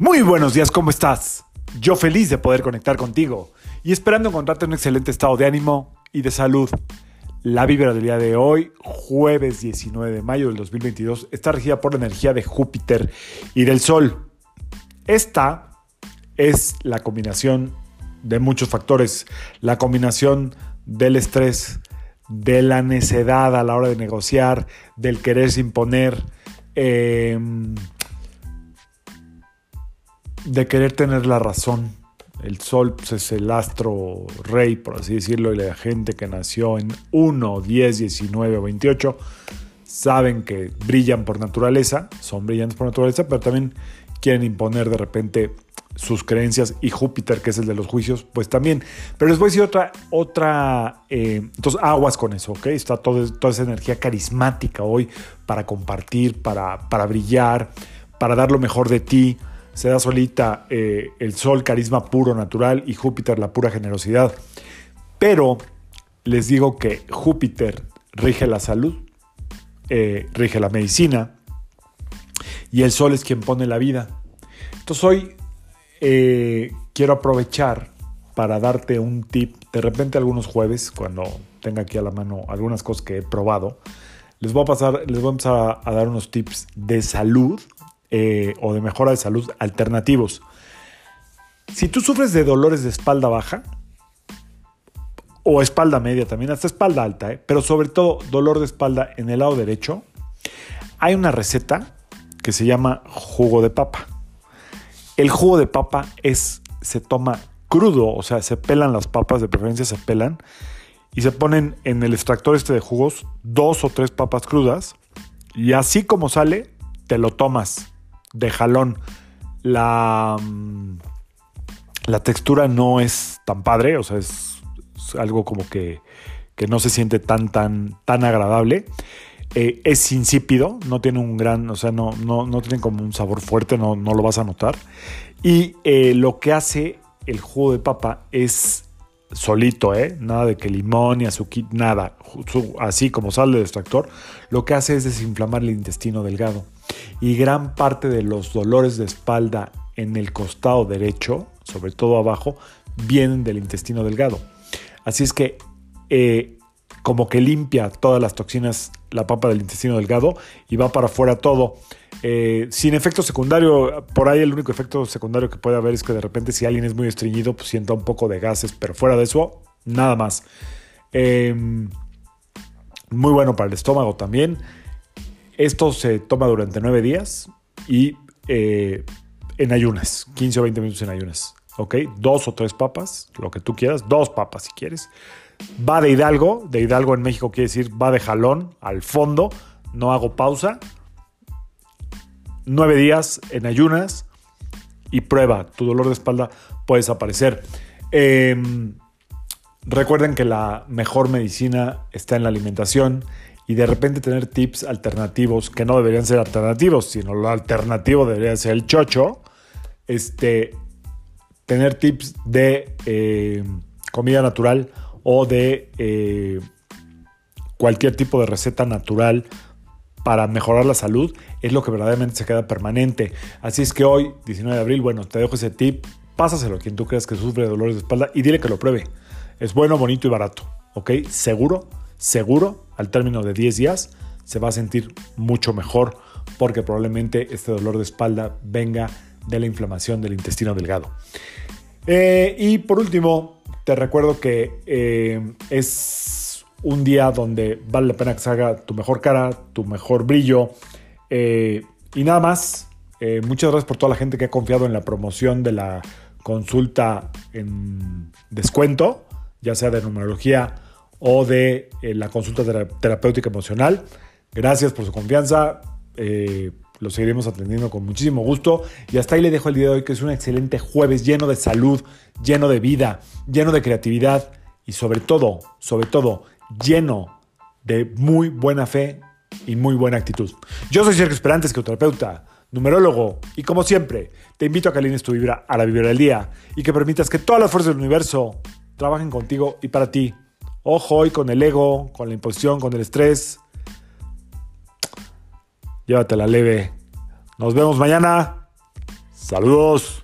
Muy buenos días, ¿cómo estás? Yo feliz de poder conectar contigo y esperando encontrarte en un excelente estado de ánimo y de salud. La vibra del día de hoy, jueves 19 de mayo del 2022, está regida por la energía de Júpiter y del Sol. Esta es la combinación de muchos factores, la combinación del estrés, de la necedad a la hora de negociar, del quererse imponer, eh, de querer tener la razón. El sol pues, es el astro rey, por así decirlo, y la gente que nació en 1, 10, 19 o 28 saben que brillan por naturaleza, son brillantes por naturaleza, pero también quieren imponer de repente sus creencias y Júpiter, que es el de los juicios, pues también. Pero les voy a decir otra, otra, eh, entonces aguas con eso, ¿ok? Está toda esa energía carismática hoy para compartir, para, para brillar, para dar lo mejor de ti se da solita eh, el Sol, carisma puro, natural, y Júpiter, la pura generosidad. Pero les digo que Júpiter rige la salud, eh, rige la medicina, y el Sol es quien pone la vida. Entonces hoy eh, quiero aprovechar para darte un tip. De repente algunos jueves, cuando tenga aquí a la mano algunas cosas que he probado, les voy a pasar, les voy a empezar a dar unos tips de salud eh, o de mejora de salud alternativos. Si tú sufres de dolores de espalda baja o espalda media también, hasta espalda alta, eh, pero sobre todo dolor de espalda en el lado derecho, hay una receta que se llama jugo de papa. El jugo de papa es, se toma crudo, o sea, se pelan las papas, de preferencia se pelan, y se ponen en el extractor este de jugos dos o tres papas crudas, y así como sale, te lo tomas de jalón. La, mm, la textura no es tan padre, o sea, es, algo como que, que, no se siente tan, tan, tan agradable. Eh, es insípido, no tiene un gran, o sea, no, no, no tiene como un sabor fuerte, no, no lo vas a notar. Y eh, lo que hace el jugo de papa es solito, ¿eh? Nada de que limón y azúcar, nada. Así como sale del extractor, lo que hace es desinflamar el intestino delgado y gran parte de los dolores de espalda en el costado derecho, sobre todo abajo, vienen del intestino delgado. Así es que eh, como que limpia todas las toxinas la papa del intestino delgado y va para afuera todo. Eh, sin efecto secundario, por ahí el único efecto secundario que puede haber es que de repente si alguien es muy estreñido, pues sienta un poco de gases, pero fuera de eso, nada más. Em, muy bueno para el estómago también. Esto se toma durante nueve días y eh, en ayunas, 15 o 20 minutos en ayunas. ¿Ok? Dos o tres papas, lo que tú quieras, dos papas si quieres. Va de Hidalgo, de Hidalgo en México quiere decir va de jalón al fondo, no hago pausa. Nueve días en ayunas y prueba, tu dolor de espalda puede desaparecer. Em, recuerden que la mejor medicina está en la alimentación y de repente tener tips alternativos que no deberían ser alternativos, sino lo alternativo debería ser el chocho, este, tener tips de eh, comida natural o de eh, cualquier tipo de receta natural para mejorar la salud es lo que verdaderamente se queda permanente. Así es que hoy, 19 de abril, bueno, te dejo ese tip, pásaselo a quien tú creas que sufre de dolores de espalda y dile que lo pruebe. Es bueno, bonito y barato, ¿ok? Seguro seguro, al término de 10 días, se va a sentir mucho mejor porque probablemente este dolor de espalda venga de la inflamación del intestino delgado. Eh, y por último, te recuerdo que eh, es un día donde vale la pena que se haga tu mejor cara, tu mejor brillo. Eh, y nada más, muchas gracias por toda la gente que ha confiado en la promoción de la consulta en descuento, ya sea de numerología o de eh, la consulta terapéutica emocional. Gracias por su confianza. Eh, lo seguiremos atendiendo con muchísimo gusto. Y hasta ahí le dejo el día de hoy, que es un excelente jueves lleno de salud, lleno de vida, lleno de creatividad y sobre todo, sobre todo, lleno de muy buena fe y muy buena actitud. Yo soy Sergio Esperantes, terapeuta, numerólogo, y como siempre, te invito a que alines tu vibra a la vibra del día y que permitas que todas las fuerzas del universo trabajen contigo y para ti Ojo hoy con el ego, con la imposición, con el estrés. Llévatela leve. Nos vemos mañana. Saludos.